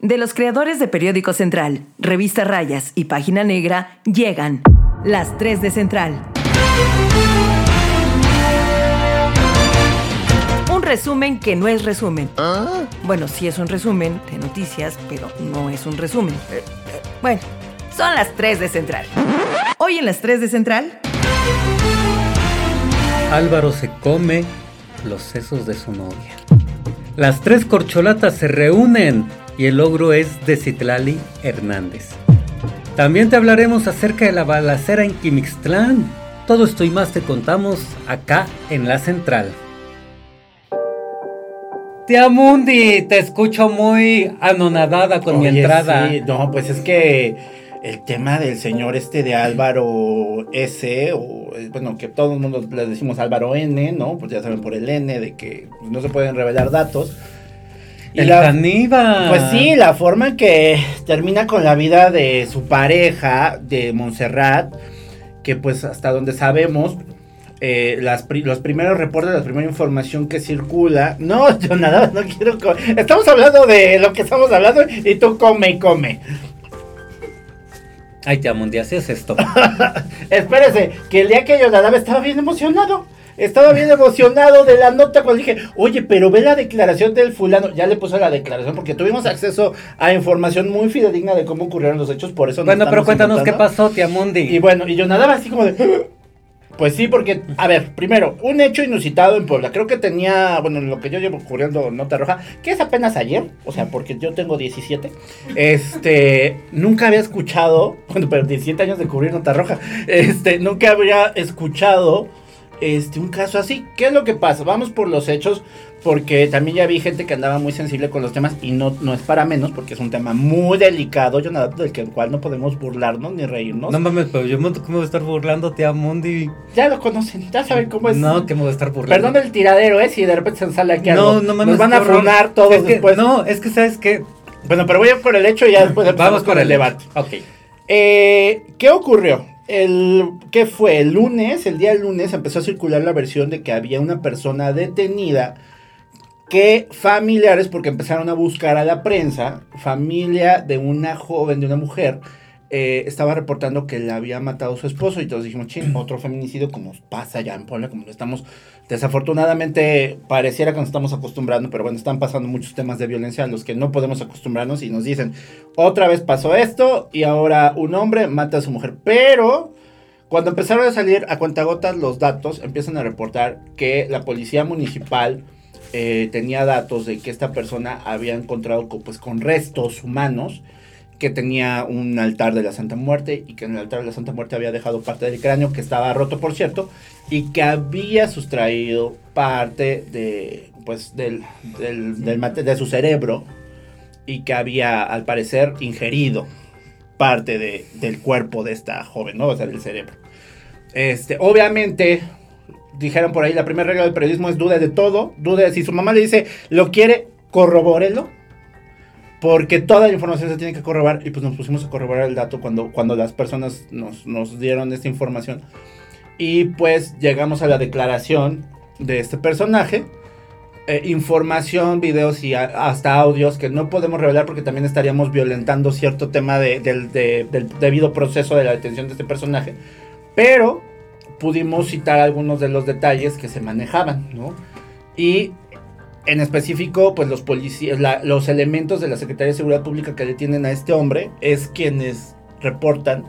De los creadores de Periódico Central, Revista Rayas y Página Negra, llegan las 3 de Central. Un resumen que no es resumen. Bueno, sí es un resumen de noticias, pero no es un resumen. Bueno, son las 3 de Central. Hoy en las 3 de Central. Álvaro se come los sesos de su novia. Las tres corcholatas se reúnen y el logro es de Citlali Hernández. También te hablaremos acerca de la balacera en Quimixtlán. Todo esto y más te contamos acá en la central. Tía Mundi, te escucho muy anonadada con mi entrada. Sí, no, pues es que el tema del señor este de Álvaro S, o bueno, que todo el mundo le decimos Álvaro N, ¿no? Pues ya saben por el N de que no se pueden revelar datos. Y el caníbal. Pues sí, la forma en que termina con la vida de su pareja, de Montserrat, que pues hasta donde sabemos, eh, las los primeros reportes, la primera información que circula. No, yo nada, no quiero. Estamos hablando de lo que estamos hablando y tú come y come. Ay, te Mundi, así es esto. Espérese, que el día que yo nadaba estaba bien emocionado. Estaba bien emocionado de la nota cuando dije, oye, pero ve la declaración del fulano. Ya le puse la declaración porque tuvimos acceso a información muy fidedigna de cómo ocurrieron los hechos, por eso Bueno, pero cuéntanos qué pasó, tía Mundi. Y bueno, y yo nadaba así como de... Pues sí, porque, a ver, primero, un hecho inusitado en Puebla. Creo que tenía, bueno, lo que yo llevo ocurriendo Nota Roja, que es apenas ayer, o sea, porque yo tengo 17. Este, nunca había escuchado, bueno, pero 17 años de cubrir Nota Roja, este, nunca había escuchado este, un caso así. ¿Qué es lo que pasa? Vamos por los hechos, porque también ya vi gente que andaba muy sensible con los temas y no, no es para menos, porque es un tema muy delicado, yo nada del cual no podemos burlarnos ni reírnos. No mames, pero yo ¿cómo voy a estar burlando, tía Mundi? Ya lo conocen, ya saben cómo es. No, que me voy a estar burlando. Perdón el tiradero, ¿eh? Si de repente se sale aquí no, No, mames. Nos van a funar todos después. No, es que sabes que... Bueno, pero voy a por el hecho y ya después Vamos con el debate. Ok. Eh, ¿Qué ocurrió? El, ¿Qué fue? El lunes, el día del lunes, empezó a circular la versión de que había una persona detenida que familiares, porque empezaron a buscar a la prensa, familia de una joven, de una mujer, eh, estaba reportando que le había matado a su esposo y todos dijimos, ching, otro feminicidio como pasa ya en Puebla, como lo estamos, desafortunadamente pareciera que nos estamos acostumbrando, pero bueno, están pasando muchos temas de violencia a los que no podemos acostumbrarnos y nos dicen, otra vez pasó esto y ahora un hombre mata a su mujer, pero... Cuando empezaron a salir a cuentagotas los datos, empiezan a reportar que la policía municipal eh, tenía datos de que esta persona había encontrado con, pues, con restos humanos que tenía un altar de la Santa Muerte y que en el altar de la Santa Muerte había dejado parte del cráneo, que estaba roto por cierto, y que había sustraído parte de, pues, del, del, de su cerebro y que había al parecer ingerido parte de, del cuerpo de esta joven, ¿no? O sea, del cerebro. Este, obviamente, dijeron por ahí, la primera regla del periodismo es duda de todo, duda si su mamá le dice, lo quiere, corrobórelo porque toda la información se tiene que corroborar y pues nos pusimos a corroborar el dato cuando, cuando las personas nos, nos dieron esta información. Y pues llegamos a la declaración de este personaje. Eh, información, videos y hasta audios que no podemos revelar porque también estaríamos violentando cierto tema de, del, del debido proceso de la detención de este personaje. Pero pudimos citar algunos de los detalles que se manejaban, ¿no? Y en específico, pues los policías, los elementos de la Secretaría de Seguridad Pública que detienen a este hombre es quienes reportan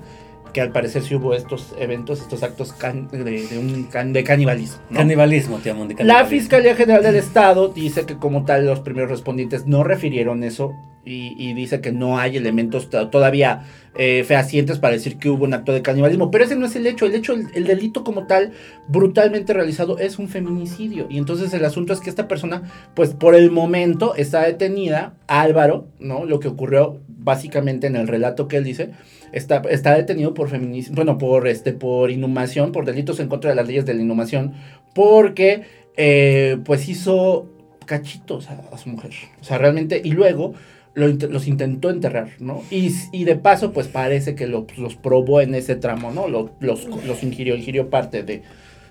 que al parecer sí hubo estos eventos, estos actos de, un de canibalismo. Canibalismo, te amo, de canibalismo. La Fiscalía General del Estado dice que como tal los primeros respondientes no refirieron eso y, dice que no hay elementos todavía eh, fehacientes para decir que hubo un acto de canibalismo. Pero ese no es el hecho. El hecho, el, delito como tal, brutalmente realizado, es un feminicidio. Y entonces el asunto es que esta persona, pues por el momento está detenida. Álvaro, ¿no? Lo que ocurrió básicamente en el relato que él dice. Está, está detenido por feminismo, bueno, por, este, por inhumación, por delitos en contra de las leyes de la inhumación, porque eh, pues hizo cachitos a, a, su mujer. O sea, realmente, y luego los intentó enterrar, ¿no? Y, y, de paso, pues parece que los probó en ese tramo, ¿no? Los, los, ingirió, ingirió parte de...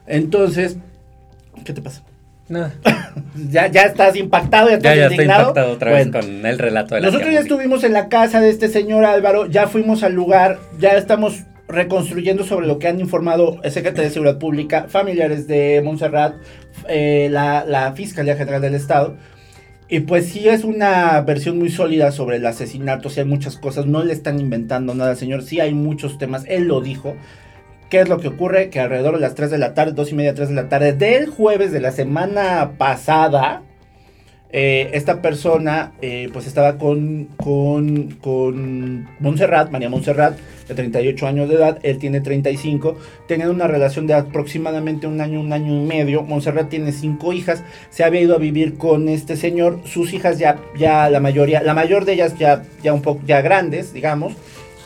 Entonces, ¿qué te pasa? No. ya, ya estás impactado, ya estás Ya, ya estoy indignado. impactado otra vez Bueno, con el relato de la Nosotros ya estuvimos en la casa de este señor Álvaro, ya fuimos al lugar, ya estamos reconstruyendo sobre lo que han informado el secretario de Seguridad Pública, familiares de Montserrat, eh, la, la Fiscalía General del Estado. Y pues sí es una versión muy sólida sobre el asesinato, sí hay muchas cosas, no le están inventando nada al señor, sí hay muchos temas, él lo dijo. ¿Qué es lo que ocurre? Que alrededor de las 3 de la tarde, 2 y media, 3 de la tarde del jueves de la semana pasada, eh, esta persona eh, pues estaba con, con, con Montserrat, María Montserrat, de 38 años de edad, él tiene 35, tenían una relación de aproximadamente un año, un año y medio, Montserrat tiene cinco hijas, se había ido a vivir con este señor, sus hijas ya, ya la mayoría, la mayor de ellas ya, ya un poco, ya grandes, digamos,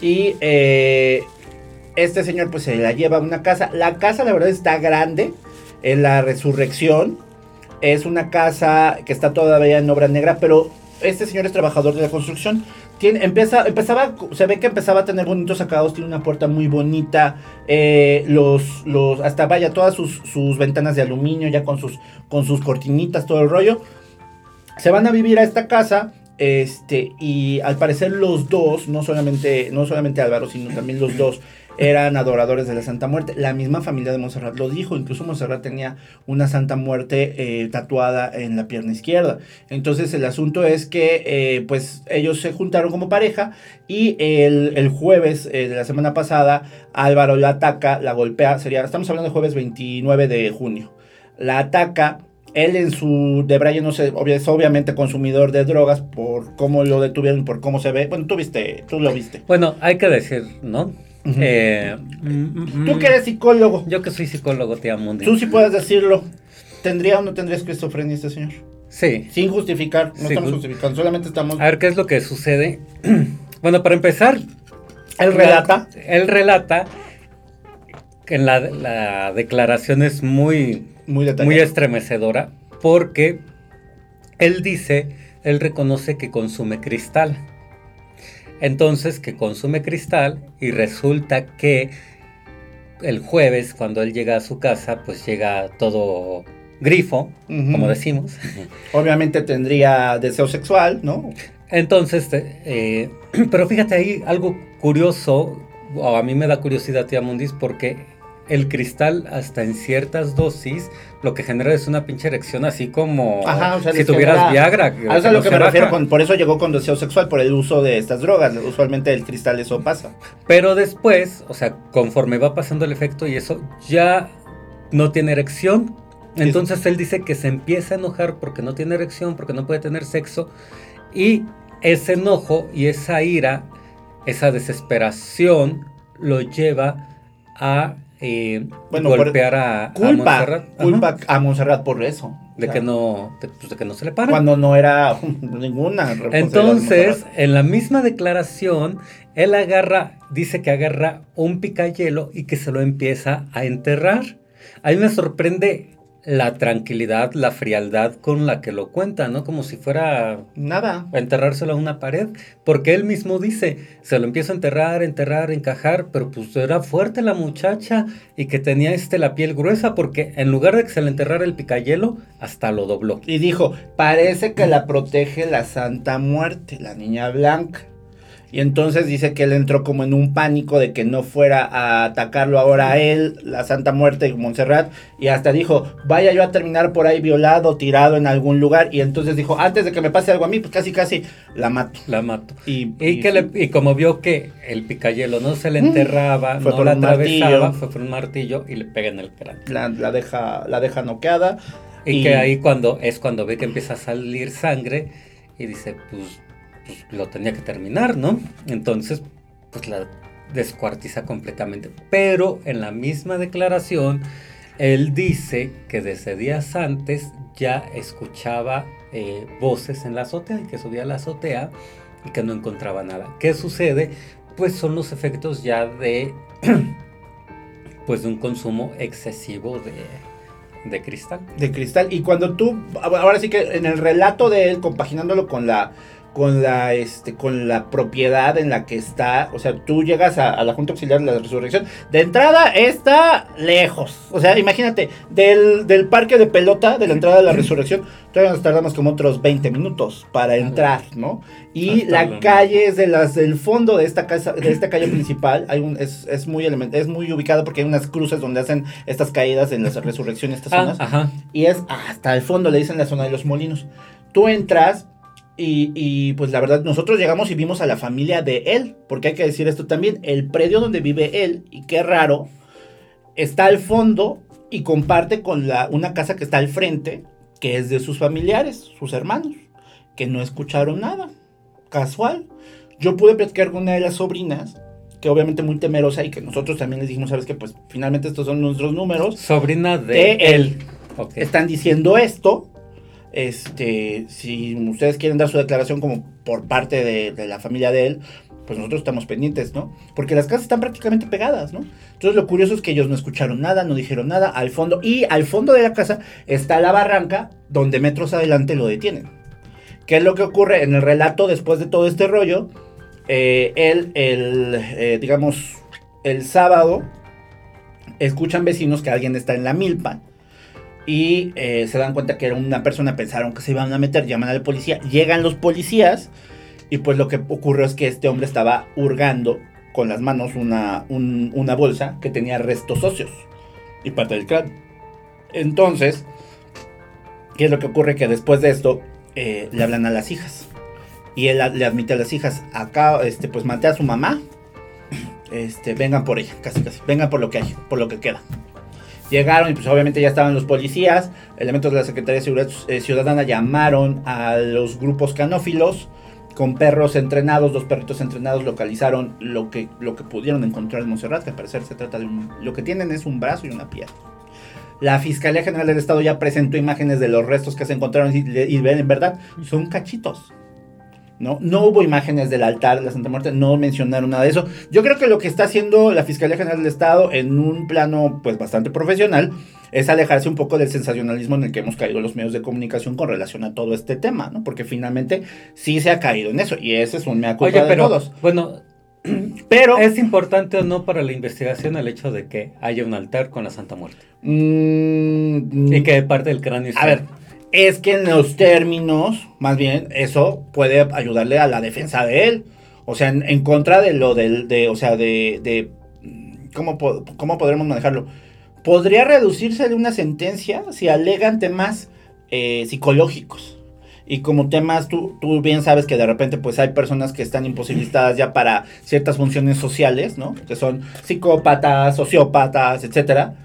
y eh, este señor pues se la lleva a una casa, la casa la verdad está grande, en la resurrección, es una casa que está todavía en obra negra, pero este señor es trabajador de la construcción. Empieza, empezaba, se ve que empezaba a tener bonitos acabados, tiene una puerta muy bonita, eh, los, los, hasta vaya, todas sus, sus ventanas de aluminio, ya con sus, con sus cortinitas, todo el rollo. Se van a vivir a esta casa, este, y al parecer los dos, no solamente, no solamente Álvaro, sino también los dos, eran adoradores de la Santa Muerte. La misma familia de Montserrat lo dijo, incluso Montserrat tenía una Santa Muerte eh, tatuada en la pierna izquierda. Entonces el asunto es que eh, pues ellos se juntaron como pareja y el, el jueves eh, de la semana pasada Álvaro la ataca, la golpea, sería, estamos hablando de jueves 29 de junio. La ataca, él en su debraye no sé, es obviamente consumidor de drogas por cómo lo detuvieron, por cómo se ve. Bueno, tú viste, tú lo viste. Bueno, hay que decir, ¿no? Eh, mm, Tú mm, que eres psicólogo, Yo que soy psicólogo, tía Mundi. tú sí puedes decirlo. ¿Tendría o no tendría esquizofrenia este señor? Sí. Sin justificar, no Sí, estamos ju- justificando, solamente estamos... A ver qué es lo que sucede. bueno, para empezar. Él relata. Él relata que en la, la declaración es muy, Muy muy estremecedora porque él dice, él reconoce que consume cristal. Entonces, que consume cristal y resulta que el jueves, cuando él llega a su casa, pues llega todo grifo, como decimos. Obviamente tendría deseo sexual, ¿no? Entonces, te- eh, pero fíjate ahí algo curioso, o a mí me da curiosidad, tía Mundis, porque el cristal, hasta en ciertas dosis, lo que genera es una pinche erección así como Ajá, o sea, si tuvieras genera- Viagra. A eso es lo que me refiero, con, por eso llegó con deseo sexual, por el uso de estas drogas. Usualmente el cristal eso pasa. Pero después, o sea, conforme va pasando el efecto y eso, ya no tiene erección. Entonces él dice que se empieza a enojar porque no tiene erección, porque no puede tener sexo. Y ese enojo y esa ira, esa desesperación, lo lleva a eh, Bueno, golpear a, a Culpa, Montserrat. Ajá. culpa a Montserrat por eso. de que no, de, pues, de que no se le para. Cuando no era ninguna Entonces, Montserrat. en la misma declaración, él agarra, dice que agarra un picayelo y que se lo empieza a enterrar. A mí me sorprende la tranquilidad, la frialdad con la que lo cuenta, ¿no? Como si fuera Nada. enterrárselo a una pared, porque él mismo dice, se lo empieza a enterrar, enterrar, encajar, pero pues era fuerte la muchacha y que tenía este la piel gruesa, porque en lugar de que se le enterrara el picayelo, hasta lo dobló. Y dijo, parece que la protege la Santa Muerte, la niña blanca. Y entonces dice que él entró como en un pánico de que no fuera a atacarlo ahora a él, la Santa Muerte y Montserrat. Y hasta dijo, vaya yo a terminar por ahí violado, tirado en algún lugar. Y entonces dijo, antes de que me pase algo a mí, pues casi casi la mato. La mato. Y, Y, que le- y como vio que el picayelo no se le Mm. enterraba, Fue no la atravesaba, martillo. fue por un martillo y le pega en el cráneo. la, la deja, la deja noqueada. Y, Y- que ahí cuando es cuando ve que empieza a salir sangre y dice, pues, pues, lo tenía que terminar, ¿no? Entonces, pues la descuartiza completamente. Pero en la misma declaración, él dice que desde días antes ya escuchaba eh, voces en la azotea y que subía a la azotea y que no encontraba nada. ¿Qué sucede? Pues son los efectos ya de, pues de un consumo excesivo de, de cristal. de cristal. Y cuando tú, ahora sí que en el relato de él, compaginándolo con la, con la, este, con la propiedad en la que está. O sea, tú llegas a, la Junta Auxiliar de la Resurrección. De entrada está lejos. O sea, imagínate, del, del parque de pelota, de la entrada de la Resurrección, todavía nos tardamos como otros 20 minutos para entrar, ¿no? Y la calle es de las del fondo de esta casa, de esta calle principal. Hay un, es, es muy es muy ubicado porque hay unas cruces donde hacen estas caídas en la resurrección, estas ah, zonas. Y es hasta el fondo, le dicen la zona de los molinos. Tú entras y, pues la verdad, nosotros llegamos y vimos a la familia de él, porque hay que decir esto también, el predio donde vive él, y qué raro, está al fondo y comparte con la, una casa que está al frente, que es de sus familiares, sus hermanos, que no escucharon nada, casual. Yo pude platicar con una de las sobrinas, que obviamente muy temerosa y que nosotros también les dijimos, sabes que pues finalmente estos son nuestros números. Sobrina de, él. Están diciendo esto este, si ustedes quieren dar su declaración como por parte de, la familia de él, pues nosotros estamos pendientes, ¿no? Porque las casas están prácticamente pegadas, ¿no? Entonces lo curioso es que ellos no escucharon nada, no dijeron nada al fondo. Y al fondo de la casa está la barranca donde metros adelante lo detienen. ¿Qué es lo que ocurre en el relato después de todo este rollo? Eh, él, el, eh, digamos, el sábado, escuchan vecinos que alguien está en la milpa y eh, se dan cuenta que era una persona, pensaron que se iban a meter, llaman al policía, llegan los policías y pues lo que ocurrió es que este hombre estaba hurgando con las manos una, una bolsa que tenía restos óseos y parte del cráneo. Entonces, ¿qué es lo que ocurre? Que después de esto eh, le hablan a las hijas y él le admite a las hijas, acá este, pues maté a su mamá, este, vengan por ella, casi casi, vengan por lo que hay, por lo que queda. Llegaron y pues obviamente ya estaban los policías, elementos de la Secretaría de Seguridad eh, Ciudadana llamaron a los grupos canófilos con perros entrenados, dos perritos entrenados localizaron lo que, lo que pudieron encontrar en Monserrat, que al parecer se trata de un... Lo que tienen es un brazo y una pierna. La Fiscalía General del Estado ya presentó imágenes de los restos que se encontraron y, y ven, en verdad, son cachitos. ¿No? No hubo imágenes del altar de la Santa Muerte, no mencionaron nada de eso. Yo creo que lo que está haciendo la Fiscalía General del Estado en un plano pues bastante profesional es alejarse un poco del sensacionalismo en el que hemos caído los medios de comunicación con relación a todo este tema, ¿no? Porque finalmente sí se ha caído en eso y ese es un mea culpa de todos. Bueno, pero ¿es importante o no para la investigación el hecho de que haya un altar con la Santa Muerte? Mm, y que parte del cráneo A ver, es que en los términos, más bien, eso puede ayudarle a la defensa de él. O sea, en, contra de lo del, de, o sea, de, ¿cómo, ¿cómo podremos manejarlo? Podría reducirse de una sentencia si alegan temas eh, psicológicos. Y como temas, tú, tú bien sabes que de repente pues hay personas que están imposibilitadas ya para ciertas funciones sociales, ¿no? Que son psicópatas, sociópatas, etcétera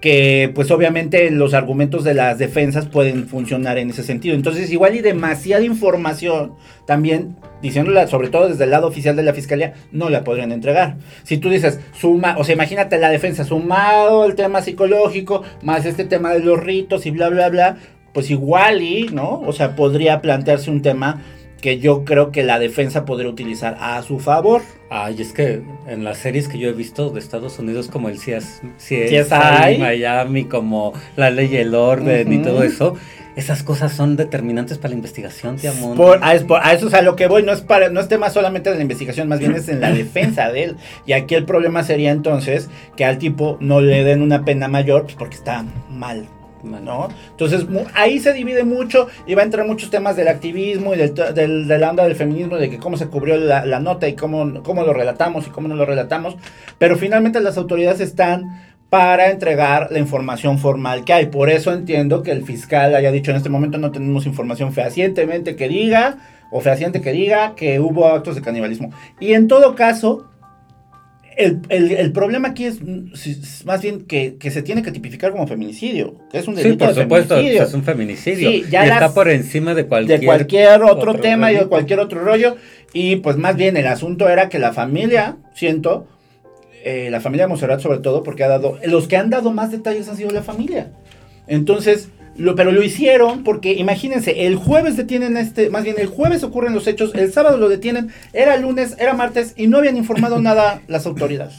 que pues obviamente los argumentos de las defensas pueden funcionar en ese sentido. Entonces igual y demasiada información también diciéndola sobre todo desde el lado oficial de la fiscalía no la podrían entregar. Si tú dices suma, o sea, imagínate la defensa sumado el tema psicológico más este tema de los ritos y bla bla bla, pues igual y, ¿no? O sea, podría plantearse un tema que yo creo que la defensa podría utilizar a su favor. Ay, es que en las series que yo he visto de Estados Unidos, como el CS, CSI, Miami, como La Ley y el Orden y todo eso, esas cosas son determinantes para la investigación, de Por, a, eso es a lo que voy, no es, para, no es tema solamente de la investigación, más bien es en la defensa de él. Y aquí el problema sería entonces que al tipo no le den una pena mayor, pues porque está mal Entonces ahí se divide mucho y va a entrar muchos temas del activismo y del, de la onda del feminismo, de que cómo se cubrió la, nota y cómo, cómo lo relatamos y cómo no lo relatamos, pero finalmente las autoridades están para entregar la información formal que hay. Por eso entiendo que el fiscal haya dicho en este momento no tenemos información fehacientemente que diga o fehaciente que diga que hubo actos de canibalismo. Y en todo caso, el, problema aquí es más bien que, se tiene que tipificar como feminicidio, que es un delito sí, por supuesto, es un feminicidio. y está por encima de cualquier, de cualquier otro, tema y de cualquier otro rollo. Y pues más bien el asunto era que la familia, siento, eh, la familia de Monserrat sobre todo, porque ha dado, los que han dado más detalles han sido la familia. Entonces, pero lo hicieron porque, imagínense, el jueves detienen este, más bien el jueves ocurren los hechos, el sábado lo detienen, era lunes, era martes y no habían informado nada las autoridades.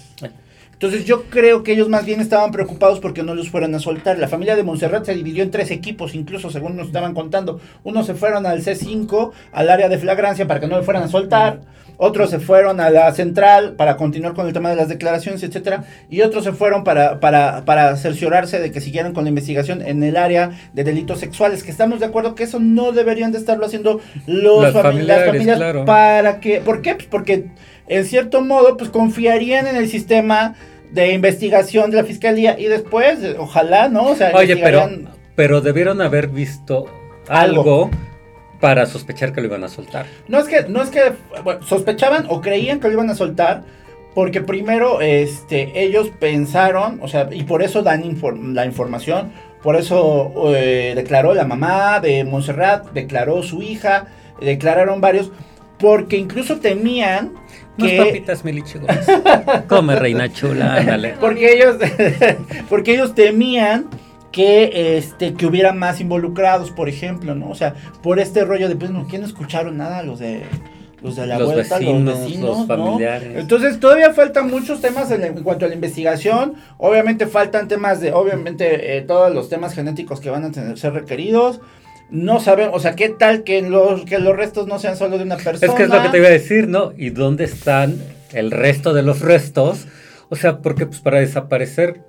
Entonces yo creo que ellos más bien estaban preocupados porque no los fueran a soltar. La familia de Montserrat se dividió en tres equipos, incluso según nos estaban contando. Unos se fueron al C5, al área de flagrancia para que no le fueran a soltar. Otros se fueron a la central para continuar con el tema de las declaraciones, etcétera. Y otros se fueron para, para, para cerciorarse de que siguieran con la investigación en el área de delitos sexuales. Que estamos de acuerdo que eso no deberían de estarlo haciendo los Las fami- familiares, las familias claro. para que. ¿Por qué? Pues porque en cierto modo, pues confiarían en el sistema de investigación de la fiscalía y después, ojalá, ¿no? O sea, Oye, pero, pero debieron haber visto Algo. algo para sospechar que lo iban a soltar. No es que, no es que bueno, sospechaban o creían que lo iban a soltar. Porque primero, este, ellos pensaron, o sea, y por eso dan infor- la información, por eso eh, declaró la mamá de Montserrat, declaró su hija, declararon varios, porque incluso temían Unas que... papitas, Milichi. Come, reina chula, ándale. Porque ellos, porque ellos temían que este que hubiera más involucrados, por ejemplo, ¿no? O sea, por este rollo de pues no, ¿quién no escucharon nada los de los de la Los vuelta, vecinos, los vecinos, los ¿no? familiares. Entonces todavía faltan muchos temas en, en cuanto a la investigación. Obviamente faltan temas de, obviamente eh, todos los temas genéticos que van a tener ser requeridos. No sabemos, o sea, qué tal que los que los restos no sean solo de una persona. Es que es lo que te iba a decir, ¿no? ¿Y dónde están el resto de los restos? O sea, porque pues para desaparecer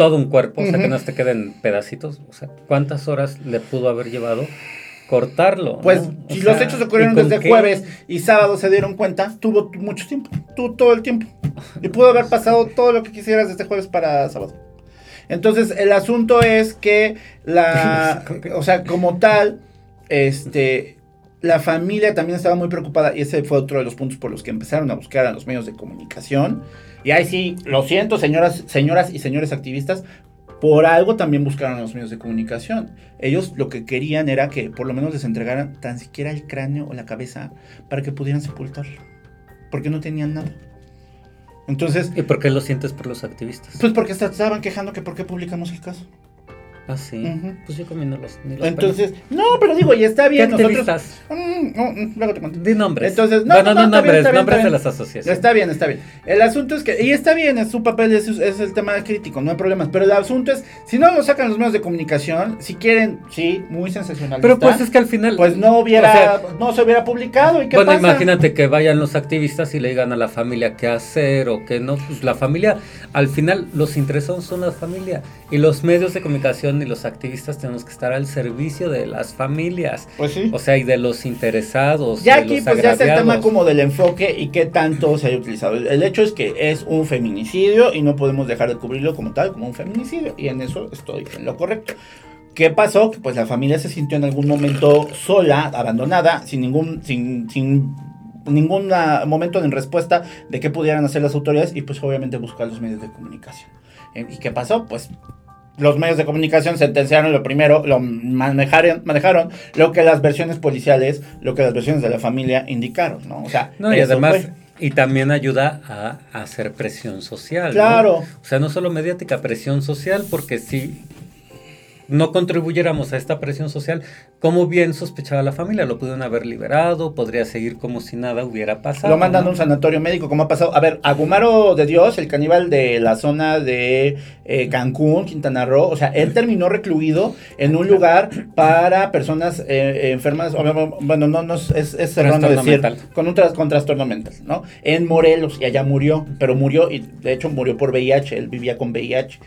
todo un cuerpo, o sea, que no te queden pedacitos, o sea, ¿cuántas horas le pudo haber llevado cortarlo? Pues no? Si sea, los hechos ocurrieron ¿y con desde qué? jueves y sábado se dieron cuenta, tuvo mucho tiempo, tuvo todo el tiempo. Y pudo haber pasado todo lo que quisieras desde jueves para sábado. Entonces, el asunto es que la, o sea, como tal, este, la familia también estaba muy preocupada y ese fue otro de los puntos por los que empezaron a buscar a los medios de comunicación. Y ahí sí, lo siento, señoras, señoras y señores activistas, por algo también buscaron a los medios de comunicación. Ellos lo que querían era que por lo menos les entregaran tan siquiera el cráneo o la cabeza para que pudieran sepultarlo. Porque no tenían nada. Entonces, ¿Y por qué lo sientes por los activistas? pues porque estaban quejando que por qué publicamos el caso. Ah, sí. Pues yo comí no los, ni los Entonces, no, pero digo, y está ¿Qué bien. Nosotros, activistas? Mm, mm, luego te cuento. Di nombres. Entonces, no, bueno, no, no, no, está bien, nombres, bien, nombres de las asociaciones. Está bien, está bien. El asunto es que, y está bien, es su papel, es, es el tema crítico, no hay problemas. Pero el asunto es, si no lo sacan los medios de comunicación, si quieren, sí, muy sensacionalista. Pero pues es que al final... pues no hubiera, o sea, no se hubiera publicado. ¿Y qué bueno, pasa? imagínate que vayan los activistas y le digan a la familia qué hacer o qué no. Pues la familia, al final, los interesados son la familia. Y los medios de comunicación y los activistas tenemos que estar al servicio de las familias. Pues sí. O sea, y de los interesados. Ya de aquí los pues ya es el tema agraviados. como del enfoque y qué tanto se haya utilizado. El, hecho es que es un feminicidio y no podemos dejar de cubrirlo como tal, como un feminicidio. Y en eso estoy en lo correcto. ¿Qué pasó? Que pues la familia se sintió en algún momento sola, abandonada, sin ningún, sin, sin ningún momento en respuesta de qué pudieran hacer las autoridades y pues obviamente buscar los medios de comunicación. Eh, ¿Y qué pasó? Pues los medios de comunicación sentenciaron lo primero, lo manejaron, manejaron lo que las versiones policiales, lo que las versiones de la familia indicaron, ¿no? O sea, No, y además, fue. y también ayuda a, a hacer presión social. ¿no? Claro. O sea, no solo mediática, presión social, porque si no contribuyéramos a esta presión social, como bien sospechaba la familia, lo pudieron haber liberado, podría seguir como si nada hubiera pasado. Lo mandan a ¿no? un sanatorio médico, como ha pasado. A ver, Agumaro de Dios, el caníbal de la zona de eh, Cancún, Quintana Roo, o sea, él terminó recluido en un lugar para personas eh, enfermas, bueno, no, no es, es erróneo decir, mental. con un, tras- con trastorno mental, ¿no? En Morelos, y allá murió, pero murió, y de hecho murió por VIH, él vivía con VIH.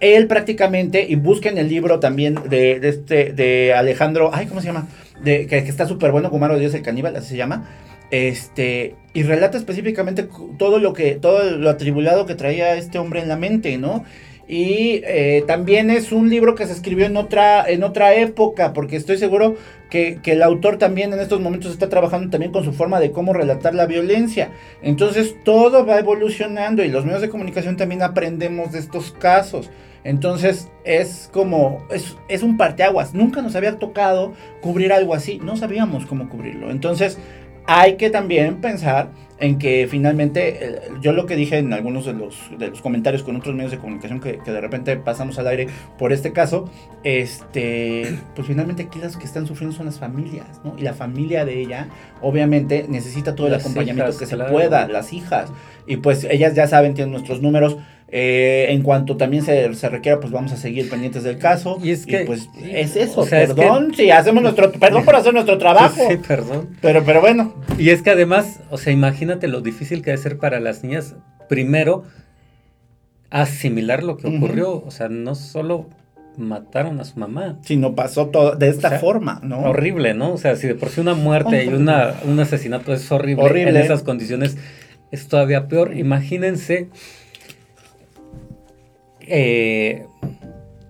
Él prácticamente, y busquen el libro también de, este, de Alejandro, ay, ¿cómo se llama? De, que, está súper bueno, Gumaro de Dios el caníbal, así se llama. Este, y relata específicamente todo lo que, todo lo atribulado que traía este hombre en la mente, ¿no? Y eh, también es un libro que se escribió en otra, en otra época, porque estoy seguro que, que el autor también en estos momentos está trabajando también con su forma de cómo relatar la violencia. Entonces todo va evolucionando y los medios de comunicación también aprendemos de estos casos. Entonces es como, es, es un parteaguas. Nunca nos había tocado cubrir algo así, no sabíamos cómo cubrirlo. Entonces hay que también pensar en que finalmente, yo lo que dije en algunos de los, de los comentarios con otros medios de comunicación que, que de repente pasamos al aire por este caso, este, pues finalmente aquí las que están sufriendo son las familias, ¿no? Y la familia de ella, obviamente, necesita todo el acompañamiento hijas, que claro. se pueda, las hijas. Y pues ellas ya saben, tienen nuestros números. Eh, en cuanto también se, se requiera, pues vamos a seguir pendientes del caso. Y es que- pues es eso, o sea, es perdón, si hacemos nuestro, perdón por hacer nuestro trabajo. Sí, perdón. Pero, pero bueno, Y es que además, o sea, imagínate lo difícil que debe ser para las niñas, primero, asimilar lo que ocurrió. O sea, no solo mataron a su mamá. si no pasó todo de esta O sea, forma, ¿no? Horrible, ¿no? O sea, si de por sí una muerte y una, un asesinato es horrible, Horrible. en esas condiciones, es todavía peor. Imagínense, eh,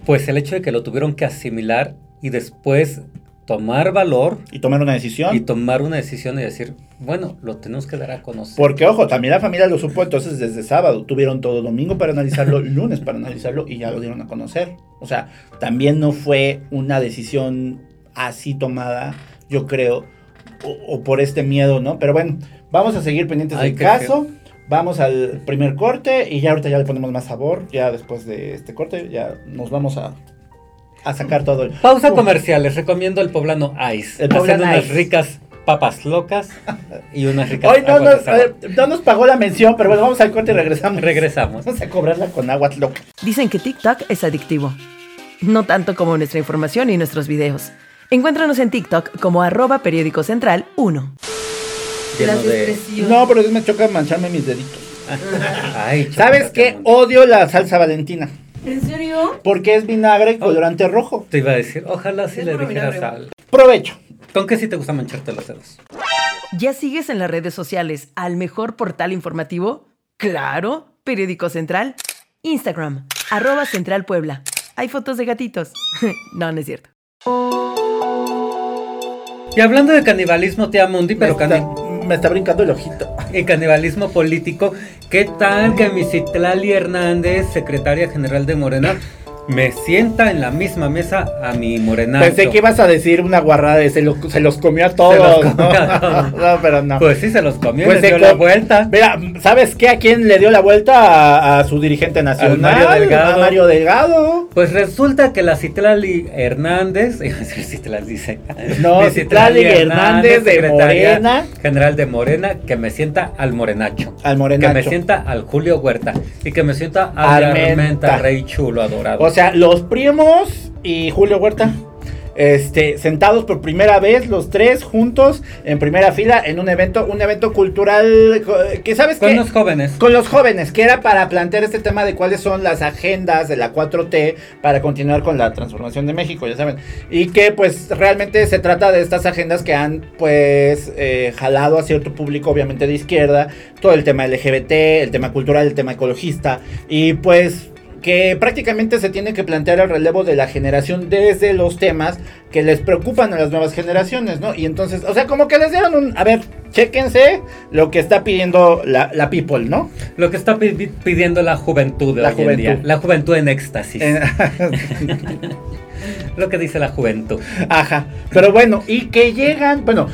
pues el hecho de que lo tuvieron que asimilar y después tomar valor Y tomar una decisión. y tomar una decisión y decir, bueno, lo tenemos que dar a conocer. Porque, ojo, también la familia lo supo entonces desde sábado. Tuvieron todo domingo para analizarlo, lunes para analizarlo y ya lo dieron a conocer. O sea, también no fue una decisión así tomada, yo creo, o, o por este miedo, ¿no? Pero bueno, vamos a seguir pendientes Ay, del caso. Vamos al primer corte y ya ahorita ya le ponemos más sabor. Ya después de este corte ya nos vamos a, a sacar todo el... Pausa comercial, les recomiendo el poblano Ice. El poblano unas Ice. ricas papas locas y unas ricas Hoy no aguas nos, eh, no nos pagó la mención, pero bueno, vamos al corte y regresamos. Regresamos. Vamos a cobrarla con agua loca. Dicen que TikTok es adictivo. No tanto como nuestra información y nuestros videos. Encuéntranos en TikTok como arroba periódico central 1. Lleno de- No, pero me choca mancharme mis deditos. Ay, ¿Sabes qué? Odio la salsa valentina. ¿En serio? Porque es vinagre y colorante rojo. Te iba a decir, ojalá si le puro dijeras vinagre. al... Provecho. ¿Con qué sí te gusta mancharte los dedos? ¿Ya sigues en las redes sociales al mejor portal informativo? Claro, Periódico Central. Instagram, arroba Central Puebla. Hay fotos de gatitos. no, no es cierto. Y hablando de canibalismo, te amo, Mundi, pero cani- me está brincando el ojito. y canibalismo político, ¿qué tal que mi Citlali Hernández, secretaria general de Morena, me sienta en la misma mesa a mi morenazo? Pensé que ibas a decir una guarrada de se, lo- se los comió a todos. los ¿no? comió a todos. No, pero no. Pues sí, se los comió Pues se les dio la vuelta. Mira, ¿sabes qué? ¿A quién le dio la vuelta? A, a su dirigente nacional. Mario Delgado. A Mario Delgado. Pues resulta que la Citlali Hernández, Citlali, dice. No, Citlali Hernández de Morena. General de Morena, que me sienta al morenacho. Al Que morenacho. me sienta al Julio Huerta. Y que me sienta al Armenta. Armenta, rey chulo adorado. O sea, los primos y Julio Huerta. Este, sentados por primera vez los tres juntos en primera fila en un evento, un evento cultural que sabes con qué? los jóvenes. con los jóvenes, que era para plantear este tema de cuáles son las agendas de la 4T para continuar con la transformación de México, ya saben. Y que pues realmente se trata de estas agendas que han pues eh, jalado a cierto público, obviamente de izquierda, todo el tema LGBT, el tema cultural, el tema ecologista, y pues que prácticamente se tiene que plantear el relevo de la generación desde los temas que les preocupan a las nuevas generaciones, ¿no? Y entonces, o sea, como que les dieron un, a ver, chéquense lo que está pidiendo la, la people, ¿no? Lo que está pi- pidiendo la juventud de La hoy en día. juventud. La juventud en éxtasis. Eh, Lo que dice la juventud. Ajá, pero bueno, y que llegan, bueno,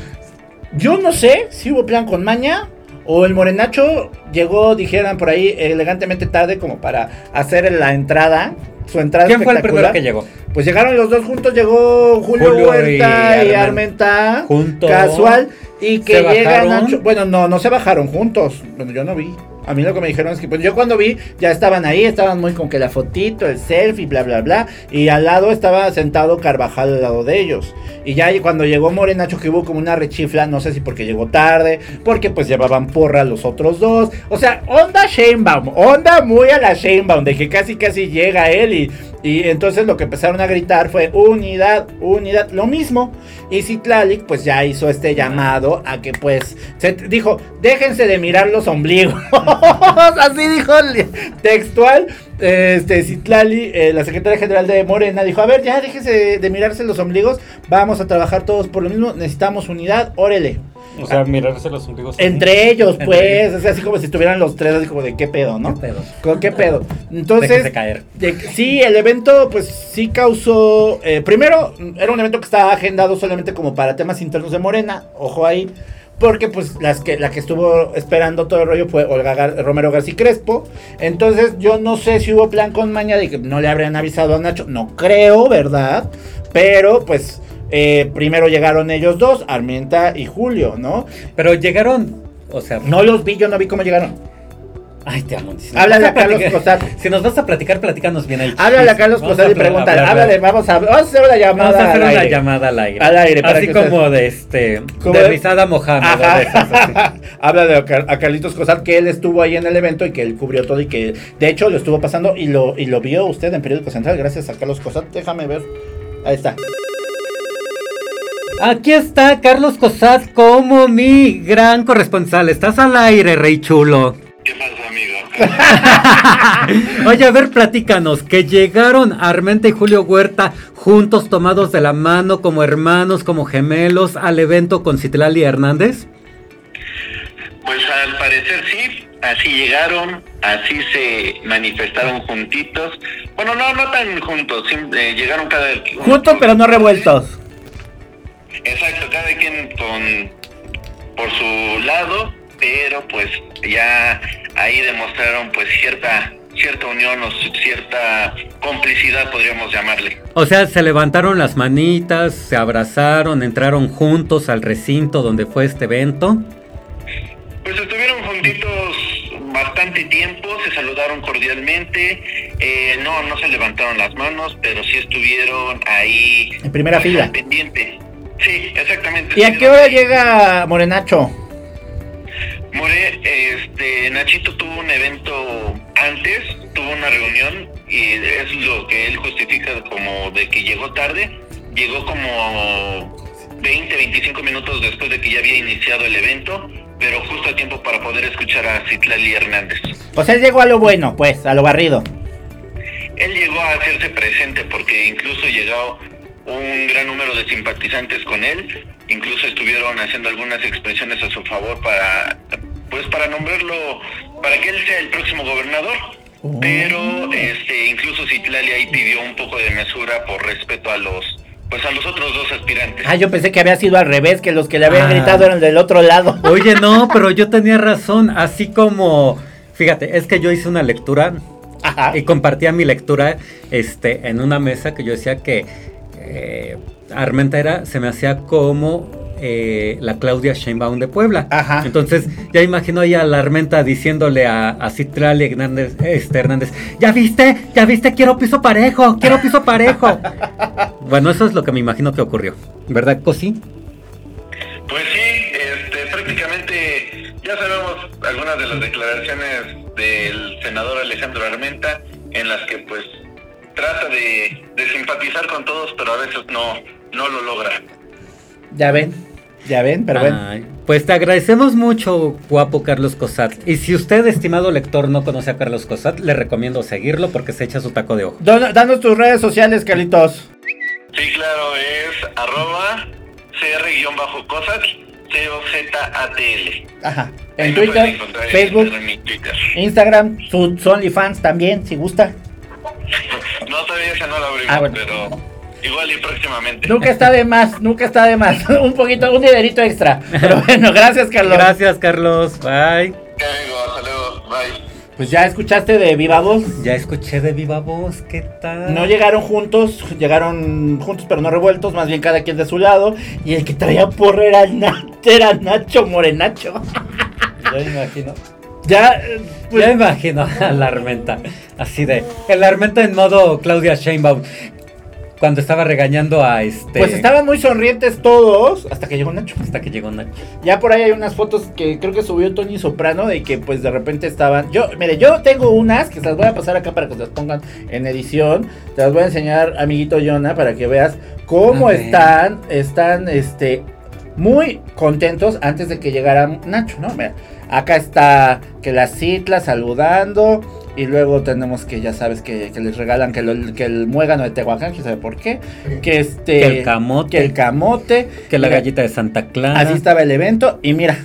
yo no sé si hubo plan con maña o el morenacho llegó, dijeran por ahí, elegantemente tarde como para hacer la entrada, su entrada ¿Quién fue el primero que llegó? Pues llegaron los dos juntos, llegó Julio, Julio Huerta y y, Armenta. Juntos. casual, y que ¿Se llegan bajaron? Nacho- bueno, no, no se bajaron juntos, bueno, yo no vi. A mí lo que me dijeron es que pues yo cuando vi ya estaban ahí, estaban muy con que la fotito, el selfie, bla bla bla, y al lado estaba sentado Carvajal al lado de ellos. Y ya cuando llegó Morenacho que hubo como una rechifla, no sé si porque llegó tarde, porque pues llevaban porra los otros dos. O sea, onda Shanebaum, onda muy a la Shanebaum, de que casi casi llega él y, y entonces lo que empezaron a gritar fue unidad, unidad, lo mismo. Y Citlalic pues ya hizo este llamado a que pues se dijo, déjense de mirar los ombligos. Así dijo textual. Este Citlali, eh, la secretaria general de Morena, dijo, a ver, ya déjense de, de mirarse los ombligos, vamos a trabajar todos por lo mismo, necesitamos unidad, órele. O sea, mirarse los ombligos. Entre ellos, Entre pues, ellos. es así como si estuvieran los tres, así como de qué pedo, ¿no? ¿Qué pedo? ¿Con qué pedo? Entonces, Déjense caer. de- sí, el evento pues sí causó, eh, primero era un evento que estaba agendado solamente como para temas internos de Morena, ojo ahí, porque pues las que, la que estuvo esperando todo el rollo fue Olga Gar- Romero García Crespo. Entonces yo no sé si hubo plan con maña de que no le habrían avisado a Nacho. No creo, ¿verdad? Pero pues eh, primero llegaron ellos dos, Armienta y Julio, ¿no? Pero llegaron, o sea, No los vi, yo no vi cómo llegaron. Ay, te amo. Si Háblale a Carlos Cosat. Si nos vas a platicar, platícanos bien el Háblale a. Carlos Cosat y pregúntale. Háblale, vamos a, vamos a hacer una llamada. Vamos a hacer al una aire. llamada al aire. Al aire, para Así que como ustedes- de este. Como de Risada Mohamed. De esas, Car- a Carlitos Cosat que él estuvo ahí en el evento y que él cubrió todo y que de hecho lo estuvo pasando y lo, y lo vio usted en Periódico Central gracias a Carlos Cosat. Déjame ver. Ahí está. Aquí está Carlos Cosat como mi gran corresponsal. Estás al aire, rey chulo. ¿Qué pasa, amigo? Oye, a ver, platícanos, que llegaron Armenta y Julio Huerta juntos tomados de la mano como hermanos, como gemelos al evento con Citlali Hernández. Pues al parecer sí, así llegaron, así se manifestaron juntitos. Bueno, no, no tan juntos, eh, llegaron cada Juntos pero no revueltos. Exacto, cada quien con por su lado, pero pues ya ahí demostraron pues cierta cierta unión o cierta complicidad podríamos llamarle. O sea, se levantaron las manitas, se abrazaron, entraron juntos al recinto donde fue este evento. Pues estuvieron juntitos bastante tiempo, se saludaron cordialmente, eh, no, no se levantaron las manos, pero sí estuvieron ahí. En primera pues, fila. Pendiente. Sí, exactamente. ¿Y a qué hora llega Morenacho? More, este, Nachito tuvo un evento antes, tuvo una reunión y es lo que él justifica como de que llegó tarde. Llegó como 20, 25 minutos después de que ya había iniciado el evento, pero justo a tiempo para poder escuchar a Citlali Hernández. Pues él llegó a lo bueno, pues, a lo barrido. Él llegó a hacerse presente porque incluso llegó un gran número de simpatizantes con él, incluso estuvieron haciendo algunas expresiones a su favor para pues para nombrarlo para que él sea el próximo gobernador. Oh. Pero este incluso Citlali ahí pidió un poco de mesura por respeto a los pues a los otros dos aspirantes. Ah, yo pensé que había sido al revés, que los que le habían Ah. gritado eran del otro lado. Oye, no, pero yo tenía razón, así como, fíjate, es que yo hice una lectura Ajá. y compartía mi lectura este, en una mesa que yo decía que eh, Armenta era, se me hacía como eh, la Claudia Sheinbaum de Puebla. Ajá. Entonces ya imagino ahí a la Armenta diciéndole a, a Citlali Hernández, este, Hernández, ya viste, ya viste, quiero piso parejo, quiero piso parejo. bueno, eso es lo que me imagino que ocurrió, ¿verdad, Cosi? Pues sí, este, prácticamente ya sabemos algunas de las declaraciones del senador Alejandro Armenta en las que pues trata de, de simpatizar con todos, pero a veces no, no lo logra. Ya ven, ya ven, pero bueno. Pues te agradecemos mucho, guapo Carlos Cosat. Y si usted, estimado lector, no conoce a Carlos Cosat, le recomiendo seguirlo porque se echa su taco de ojo. Don- danos tus redes sociales, Carlitos. Sí, claro, es arroba cr-cosas, C-O-Z-A-T-L. Ajá. En Twitter, Facebook, en mi Twitter. Instagram, su, su OnlyFans también, si gusta. No todavía esa no la abrimos, Ah, bueno. pero igual y próximamente. Nunca está de más, nunca está de más. un poquito, un dinerito extra. Pero bueno, gracias, Carlos. Gracias, Carlos. Bye. ¿Qué amigo? Hasta luego. Bye. Pues ya escuchaste de Viva Voz. Ya escuché de viva voz, ¿qué tal? No llegaron juntos, llegaron juntos pero no revueltos, más bien cada quien de su lado. Y el que traía porra era, Na- era Nacho Morenacho. Yo me imagino. Ya, pues, Ya me imagino a la Armenta. Así de. El Armenta en modo Claudia Sheinbaum. Cuando estaba regañando a este. pues estaban muy sonrientes todos hasta que llegó Nacho. Hasta que llegó Nacho. Ya por ahí hay unas fotos que creo que subió Tony Soprano de que pues de repente estaban. Yo, mire, yo tengo unas que se las voy a pasar acá para que se las pongan en edición. Te las voy a enseñar, amiguito Yona, para que veas cómo están, están, este, muy contentos antes de que llegara Nacho, ¿no? Mira, acá está que la Citla saludando. Y luego tenemos que ya sabes que, que les regalan que, lo- que el muégano de Tehuacán, quién sabe por qué. Que este. Que el camote. Que el camote. Que la Mira, gallita de Santa Clara. Así estaba el evento y mira,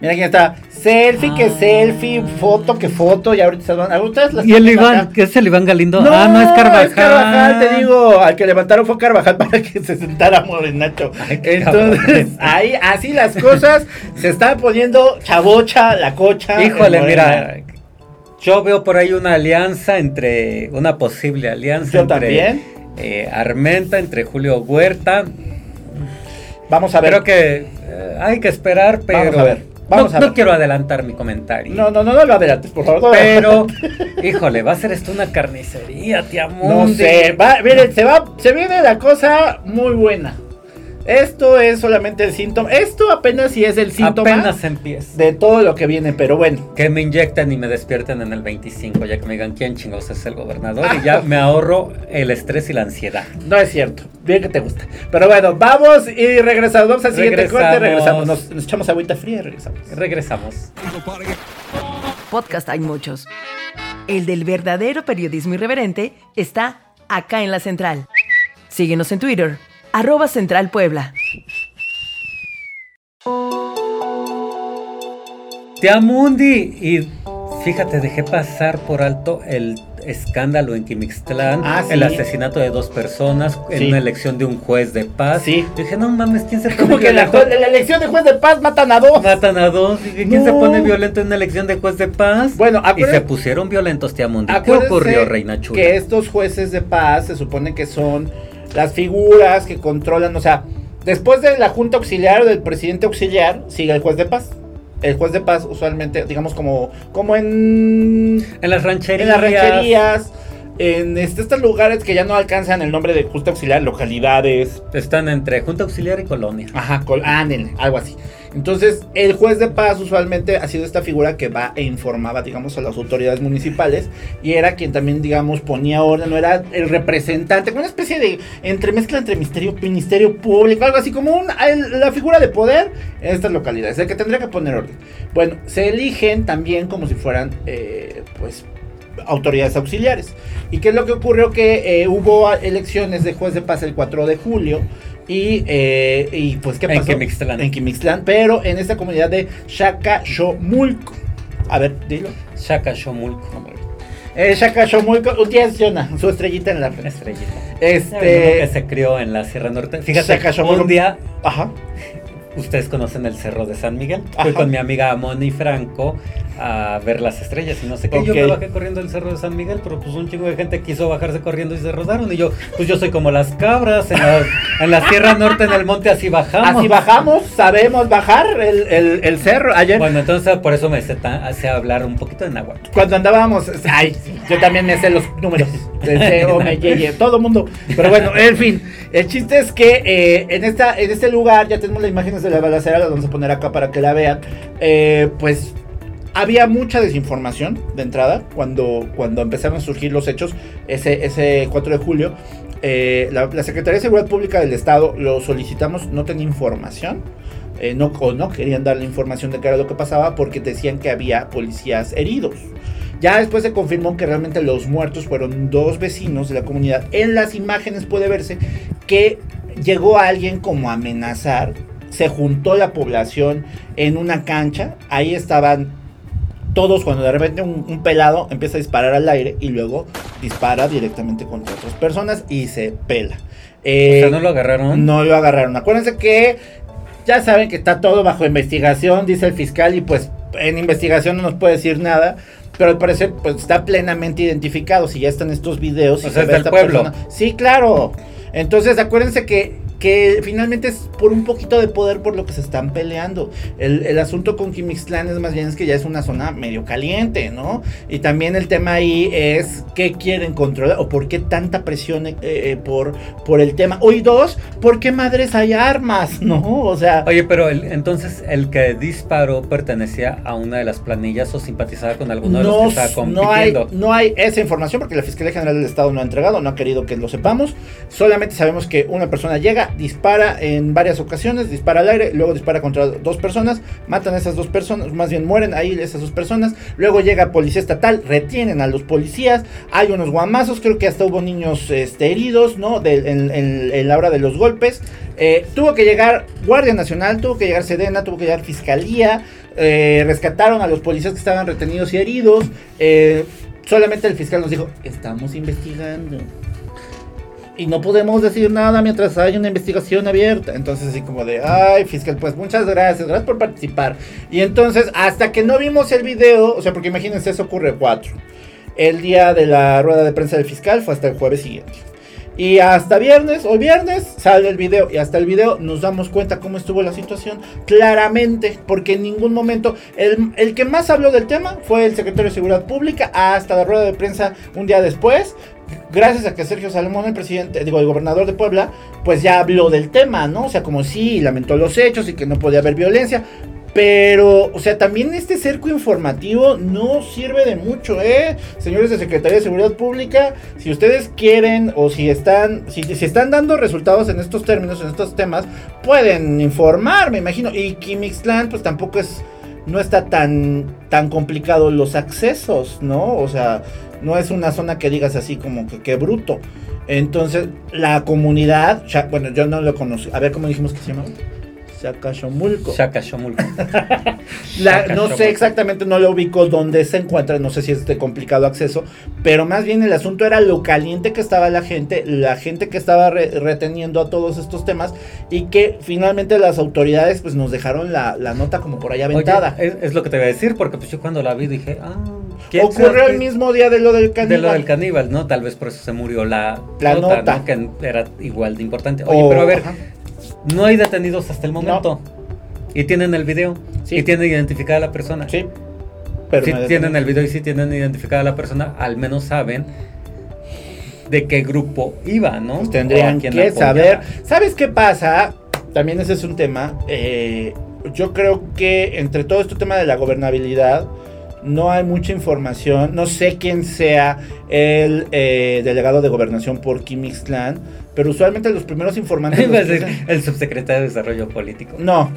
Mira quién está. Selfie, que Ah. selfie, foto, que foto. Y ahorita están. ustedes las Y el Iván. ¿qué es el Iván Galindo? ah, no es Carvajal. Carvajal, te digo. Al que levantaron fue Carvajal para que se sentara Morenacho. Ay, Entonces, cabrón. ahí, así las cosas. se están poniendo chabocha, la cocha. Híjole, mira. Yo veo por ahí una alianza entre, una posible alianza Yo entre también. eh, Armenta, entre Julio Huerta. Vamos a ver. Creo que eh, hay que esperar, pero Vamos a ver, vamos no, a no quiero adelantar mi comentario. No, no, no, no lo adelantes, por favor. no Pero, híjole, va a ser esto una carnicería, tía No Mundi. sé, va, miren, se va, se viene la cosa muy buena. Esto es solamente el síntoma. Esto apenas sí es el síntoma Apenas empieza. de todo lo que viene, pero bueno. Que me inyecten y me despierten en el 25, ya que me digan quién chingos es el gobernador. Y ya me ahorro el estrés y la ansiedad. No es cierto, bien que te gusta. Pero bueno, vamos y regresamos. Vamos al siguiente corte, Regresamos. regresamos. Nos, nos echamos agüita fría y regresamos. Regresamos. Podcast hay muchos. El del verdadero periodismo irreverente está acá en la central. Síguenos en Twitter, arroba Central Puebla. Tía Mundi. Y fíjate, dejé pasar por alto el escándalo en Quimixtlán, Ah, sí. el asesinato de dos personas, en Sí. una elección de un juez de paz. Sí. Dije, no mames, ¿quién se pone Como que la, elección de juez de paz matan a dos. Matan a dos. Dije, ¿quién se pone violento en una elección de juez de paz? Bueno, y se pusieron violentos, tía Mundi. ¿Qué ocurrió, Reina Chula? Que estos jueces de paz se supone que son las figuras que controlan, o sea, después de la junta auxiliar o del presidente auxiliar, sigue el juez de paz. El juez de paz usualmente, digamos como, como en, En las rancherías. en las rancherías, en este- estos lugares que ya no alcanzan el nombre de junta auxiliar, localidades, Están entre Junta Auxiliar y Colonia. Ajá, col ándale, algo así. Entonces, el juez de paz usualmente ha sido esta figura que va e informaba, digamos, a las autoridades municipales y era quien también, digamos, ponía orden, no era el representante, como una especie de entremezcla entre ministerio, ministerio público, algo así como un- la figura de poder en estas localidades, el que tendría que poner orden. Bueno, se eligen también como si fueran, eh, pues, autoridades auxiliares. ¿Y qué es lo que ocurrió? Que eh, hubo elecciones de juez de paz el 4 de julio y, eh, y pues, ¿qué En pasó? Quimixtlán. En Quimixtlán, pero en esta comunidad de Xacaxomulco. A ver, dilo. Chacachomulco. Eh, Xacaxomulco, un día Jonah, su estrellita en la frente. Estrellita. Uno que Este... se crió en la Sierra Norte. Fíjate, un día Ajá. Ustedes conocen el Cerro de San Miguel. Ajá. Fui con mi amiga Moni Franco a ver las estrellas y no sé qué. Yo Ok. me bajé corriendo el Cerro de San Miguel, pero pues un chingo de gente quiso bajarse corriendo y se rodaron. Y yo, pues yo soy como las cabras en la, en la Sierra Norte, en el monte, así bajamos. Así bajamos, sabemos bajar el, el- el cerro. Ayer, Bueno, entonces por eso me sé, sé hablar un poquito de náhuatl. cuando andábamos, ay, yo también me sé los números. Todo mundo. Pero bueno, en fin, el chiste es que eh, en, esta, en este lugar, ya tenemos las imágenes de la balacera, las vamos a poner acá para que la vean. Eh, pues había mucha desinformación de entrada cuando, cuando empezaron a surgir los hechos ese, ese 4 de julio. eh, la, Secretaría de Seguridad Pública del Estado lo solicitamos, no tenía información. eh, no, o no querían darle información de qué era lo que pasaba porque decían que había policías heridos. Ya después se confirmó que realmente los muertos fueron dos vecinos de la comunidad. En las imágenes puede verse que llegó alguien como amenazar. Se juntó la población en una cancha. Ahí estaban todos cuando de repente un, un pelado empieza a disparar al aire y luego dispara directamente contra otras personas y se pela. Eh, o sea, no lo agarraron. no lo agarraron. Acuérdense que ya saben que está todo bajo investigación, dice el fiscal, y pues en investigación no nos puede decir nada. Pero al parecer pues está plenamente identificado. Si ya están estos videos. O sea, se es ve del pueblo. persona- Sí, claro. Entonces acuérdense que, que finalmente es por un poquito de poder por lo que se están peleando. El, el asunto con Quimixtlán es más bien es que ya es una zona medio caliente, ¿no? Y también el tema ahí es qué quieren controlar o por qué tanta presión eh, eh, por, por el tema. Hoy dos, ¿por qué madres hay armas? ¿No? O sea... Oye, pero el- entonces el que disparó pertenecía a una de las planillas o simpatizaba con alguno de los que estaba no hay, compitiendo. no hay esa información porque la Fiscalía General del Estado no ha entregado, no ha querido que lo sepamos. Solamente sabemos que una persona llega, dispara en varias ocasiones, dispara al aire, luego dispara contra dos personas, matan a esas dos personas, más bien mueren ahí esas dos personas. Luego llega policía estatal, retienen a los policías, hay unos guamazos, creo que hasta hubo niños este, heridos, ¿no? De- en, la hora de los golpes. Eh, tuvo que llegar Guardia Nacional, tuvo que llegar Sedena, tuvo que llegar Fiscalía. eh, rescataron a los policías que estaban retenidos y heridos. Eh, solamente el fiscal nos dijo, estamos investigando. Y no podemos decir nada mientras hay una investigación abierta. Entonces así como de, ay, fiscal, pues muchas gracias, gracias por participar. Y entonces, hasta que no vimos el video, o sea, porque imagínense, eso ocurre cuatro. El día de la rueda de prensa del fiscal fue hasta el jueves siguiente. Y hasta viernes, hoy viernes, sale el video. Y hasta el video nos damos cuenta cómo estuvo la situación. Claramente, porque en ningún momento. El, el, que más habló del tema fue el secretario de Seguridad Pública. Hasta la rueda de prensa un día después. Gracias a que Sergio Salomón, el presidente, digo, el gobernador de Puebla, pues ya habló del tema, ¿no? O sea, como sí, lamentó los hechos y que no podía haber violencia. Pero, o sea, también este cerco informativo no sirve de mucho, ¿eh? Señores de Secretaría de Seguridad Pública, si ustedes quieren o si están, si, si están dando resultados en estos términos, en estos temas, pueden informar, me imagino. Y Kimixland, pues tampoco es, no está tan, tan complicado los accesos, ¿no? O sea, no es una zona que digas así como que, bruto. Entonces, la comunidad, bueno, yo no lo conozco. A ver, ¿cómo dijimos que se llama? Chacachomulco. La, no sé exactamente, no lo ubico dónde se encuentra, no sé si es de complicado acceso, pero más bien el asunto era lo caliente que estaba la gente, la gente que estaba re, reteniendo a todos estos temas y que finalmente las autoridades pues nos dejaron la, la nota como por ahí aventada. Oye, es, es, lo que te voy a decir, porque pues yo cuando la vi dije, ah... Ocurrió el mismo día de lo del caníbal. De lo del caníbal, ¿no? Tal vez por eso se murió la, la nota, nota. ¿no? que era igual de importante. Oye, oh, pero a ver, ajá. No hay detenidos hasta el momento. No. Y tienen el video. Sí. Y tienen identificada a la persona. Sí. Pero no tienen el video y si tienen identificada a la persona, al menos saben de qué grupo iba, ¿no? Pues tendrían que saber. ¿Sabes qué pasa? También ese es un tema. Eh, yo creo que entre todo este tema de la gobernabilidad, no hay mucha información. No sé quién sea el eh, delegado de gobernación por Kimixclan, pero usualmente los primeros informantes. Los el, el subsecretario de Desarrollo Político. No.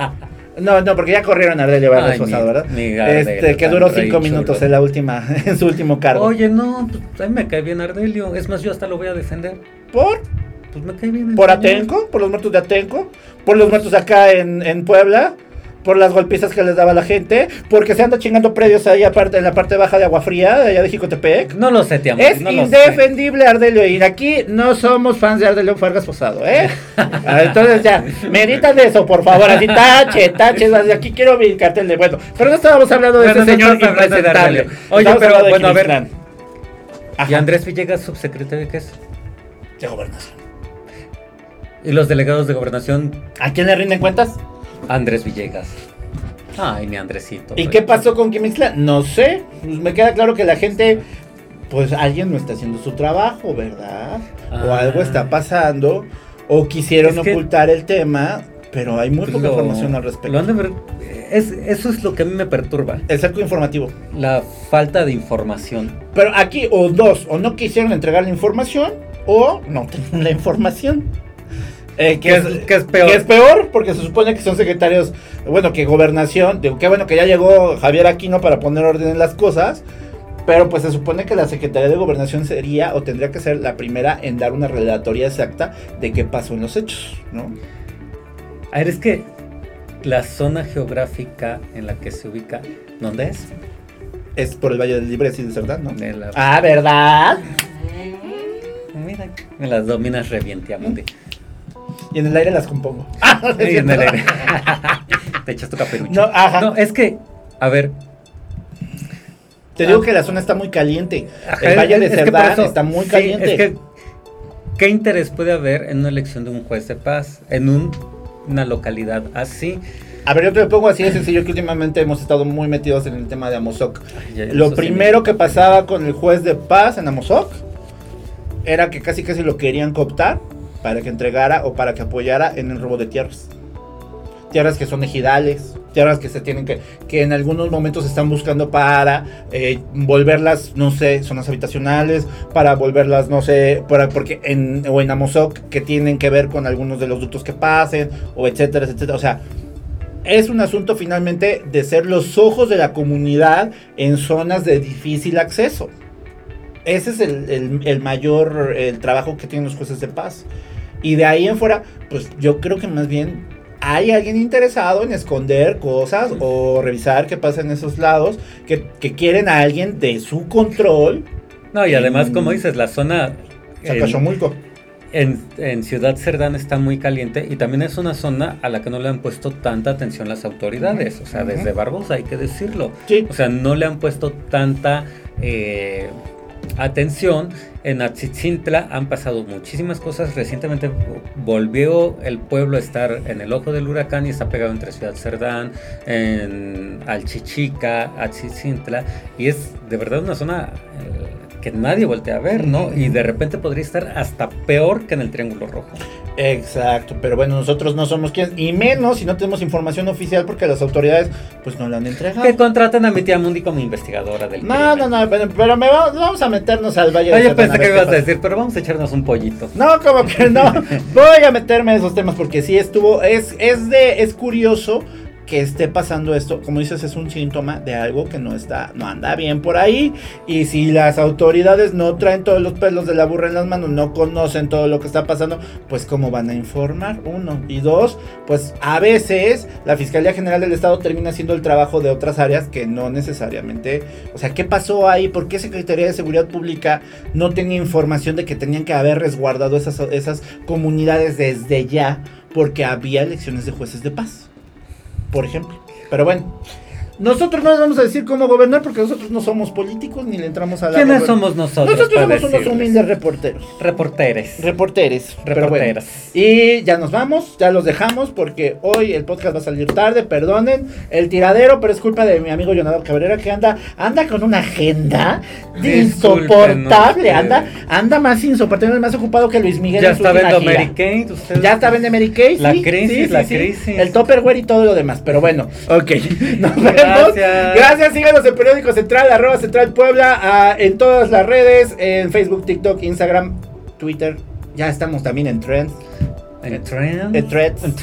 No, no, porque ya corrieron a Vargas Posado, ¿verdad? Mi este, que duró cinco minutos en la última, en su último cargo. Oye, no, pues a mí me cae bien Ardelio. Es más, yo hasta lo voy a defender. ¿Por? Pues me cae bien. ¿Por Atenco? ¿Por los muertos de Atenco? ¿Por los muertos acá en, en Puebla? Por las golpizas que les daba la gente, porque se anda chingando predios ahí aparte en la parte baja de Agua Fría, de allá de Jicotepec. No lo sé, amo. Es no indefendible Ardelio y aquí no somos fans de Ardelio Fargas Posado, ¿eh? Entonces ya, meditan eso, por favor, así tache, tache, aquí quiero mi cartel de bueno, pero no estábamos hablando de bueno, ese señor impresentable. Oye, pero bueno, a ver. ¿Y Andrés Villegas, subsecretario de qué es? De gobernación. ¿Y los delegados de gobernación? ¿A quién le rinden cuentas? Andrés Villegas. Ay, mi Andresito. ¿Y qué pasó con Quimixla? No sé. Me queda claro que la gente, pues alguien no está haciendo su trabajo, ¿verdad? Ah. O algo está pasando. O quisieron Es que- ocultar el tema, pero hay muy poca Lo- información al respecto. es, eso es lo que a mí me perturba. El cerco informativo. La falta de información. Pero aquí, o dos, o no quisieron entregar la información, o no tienen la información. Eh, que, ¿Qué es, es- es peor? que es peor, porque se supone que son secretarios, bueno, que gobernación, digo, qué bueno que ya llegó Javier Aquino para poner orden en las cosas, pero pues se supone que la Secretaría de Gobernación sería o tendría que ser la primera en dar una relatoría exacta de qué pasó en los hechos, ¿no? A ver, es que la zona geográfica en la que se ubica, ¿dónde es? Es por el Valle del Libre, sí, ¿verdad? ¿no? La- Ah, ¿verdad? Mira, me las dominas revientiamundi. Y en el aire las compongo. Ahí en el aire. Te echas tu caperucho. No, ajá. No, es que, a ver, Te digo que la zona está muy caliente. Ajá, el Valle de es Cerdán eso- está muy sí, caliente. es que, ¿qué interés puede haber en una elección de un juez de paz en un- una localidad así? A ver, yo te lo pongo así de sencillo que últimamente hemos estado muy metidos en el tema de Amozoc. Ay, ya, Lo sí primero me- que pasaba con el juez de paz en Amozoc era que casi casi lo querían cooptar para que entregara o para que apoyara en el robo de tierras. Tierras que son ejidales, tierras que se tienen que, que en algunos momentos están buscando para eh, volverlas, no sé, zonas habitacionales, para volverlas, no sé, para, porque en, o en Amozoc que tienen que ver con algunos de los ductos que pasen, o etcétera, etcétera. O sea, es un asunto finalmente de ser los ojos de la comunidad en zonas de difícil acceso. Ese es el, el- el mayor el trabajo que tienen los jueces de paz. Y de ahí en fuera, pues yo creo que más bien hay alguien interesado en esconder cosas o revisar qué pasa en esos lados, que, que quieren a alguien de su control. No, y además, como dices, la zona Zacachomulco. en, en Ciudad Cerdán está muy caliente y también es una zona a la que no le han puesto tanta atención las autoridades. O sea, desde. Barbosa hay que decirlo. Sí. O sea, no le han puesto tanta eh, atención. En Atzitzintla han pasado muchísimas cosas. Recientemente volvió el pueblo a estar en el ojo del huracán y está pegado entre Ciudad Cerdán, en Alchichica, Atzitzintla. Y es de verdad una zona eh, que nadie voltea a ver, ¿no? Y de repente podría estar hasta peor que en el Triángulo Rojo. Exacto, pero bueno, nosotros no somos quienes, y menos si no tenemos información oficial porque las autoridades pues no la han entregado. Que contraten a mi tía Mundi como investigadora del No, crimen. no, no, pero, pero me vamos, vamos a meternos al Valle de Oye, Cerdán, pensé ver que ibas a decir, pero vamos a echarnos un pollito. No, como que no. Voy a meterme en esos temas porque sí estuvo. Es, es de. Es curioso que esté pasando esto. Como dices, es un síntoma de algo que no está. No anda bien por ahí. Y si las autoridades no traen todos los pelos de la burra en las manos, no conocen todo lo que está pasando, pues cómo van a informar, uno. Y dos, pues a veces la Fiscalía General del Estado termina haciendo el trabajo de otras áreas que no necesariamente. O sea, ¿qué pasó ahí? ¿Por qué Secretaría de Seguridad Pública no tenía información de que tenían que haber resguardado esas, esas comunidades desde ya? Porque había elecciones de jueces de paz, por ejemplo. Pero bueno, nosotros no les vamos a decir cómo gobernar porque nosotros no somos políticos ni le entramos a la ¿Quiénes somos nosotros? Nosotros somos unos humildes reporteros. Reporteres. Reporteres. bueno. Reporteras. Y ya nos vamos, ya los dejamos porque hoy el podcast va a salir tarde, perdonen el tiradero, pero es culpa de mi amigo Leonardo Cabrera que anda anda con una agenda insoportable, anda anda más insoportable, más ocupado que Luis Miguel Ya en su está gira. Mary Kate. Ya está viendo Mary Kay, La sí, crisis, sí, sí, la sí. crisis. El Topperware y todo lo demás, pero bueno, ok. Nos vemos. Gracias. Gracias, síganos en Periódico Central, arroba Central Puebla, ah, en todas las redes, en Facebook, TikTok, Instagram, Twitter. Ya estamos también en Trends. En trans. En threads. En.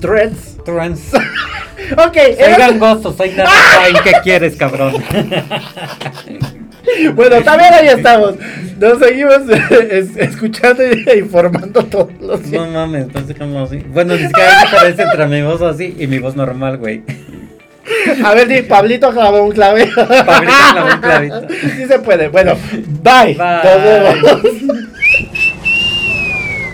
Threads. Trans. Ok, Soy gangoso, soy. ¿Qué quieres, cabrón? bueno, también ahí estamos. Nos seguimos es- escuchando e informando todos los No días. mames, entonces como así. Bueno, ni siquiera hay diferencia entre mi voz así y mi voz normal, güey. A ver, di, Pablito clavó un clave. Pablito clavó un clavito. Sí se puede. Bueno, bye.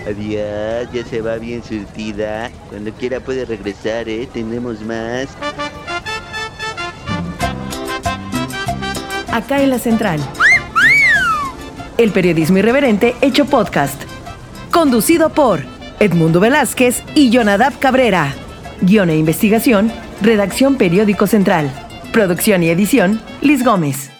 Adiós, ya se va bien surtida. Cuando quiera puede regresar, ¿eh? Tenemos más. Acá en la central. El periodismo irreverente hecho podcast. Conducido por Edmundo Velázquez y Jonadab Cabrera. Guión e investigación, redacción Periódico Central. Producción y edición, Liz Gómez.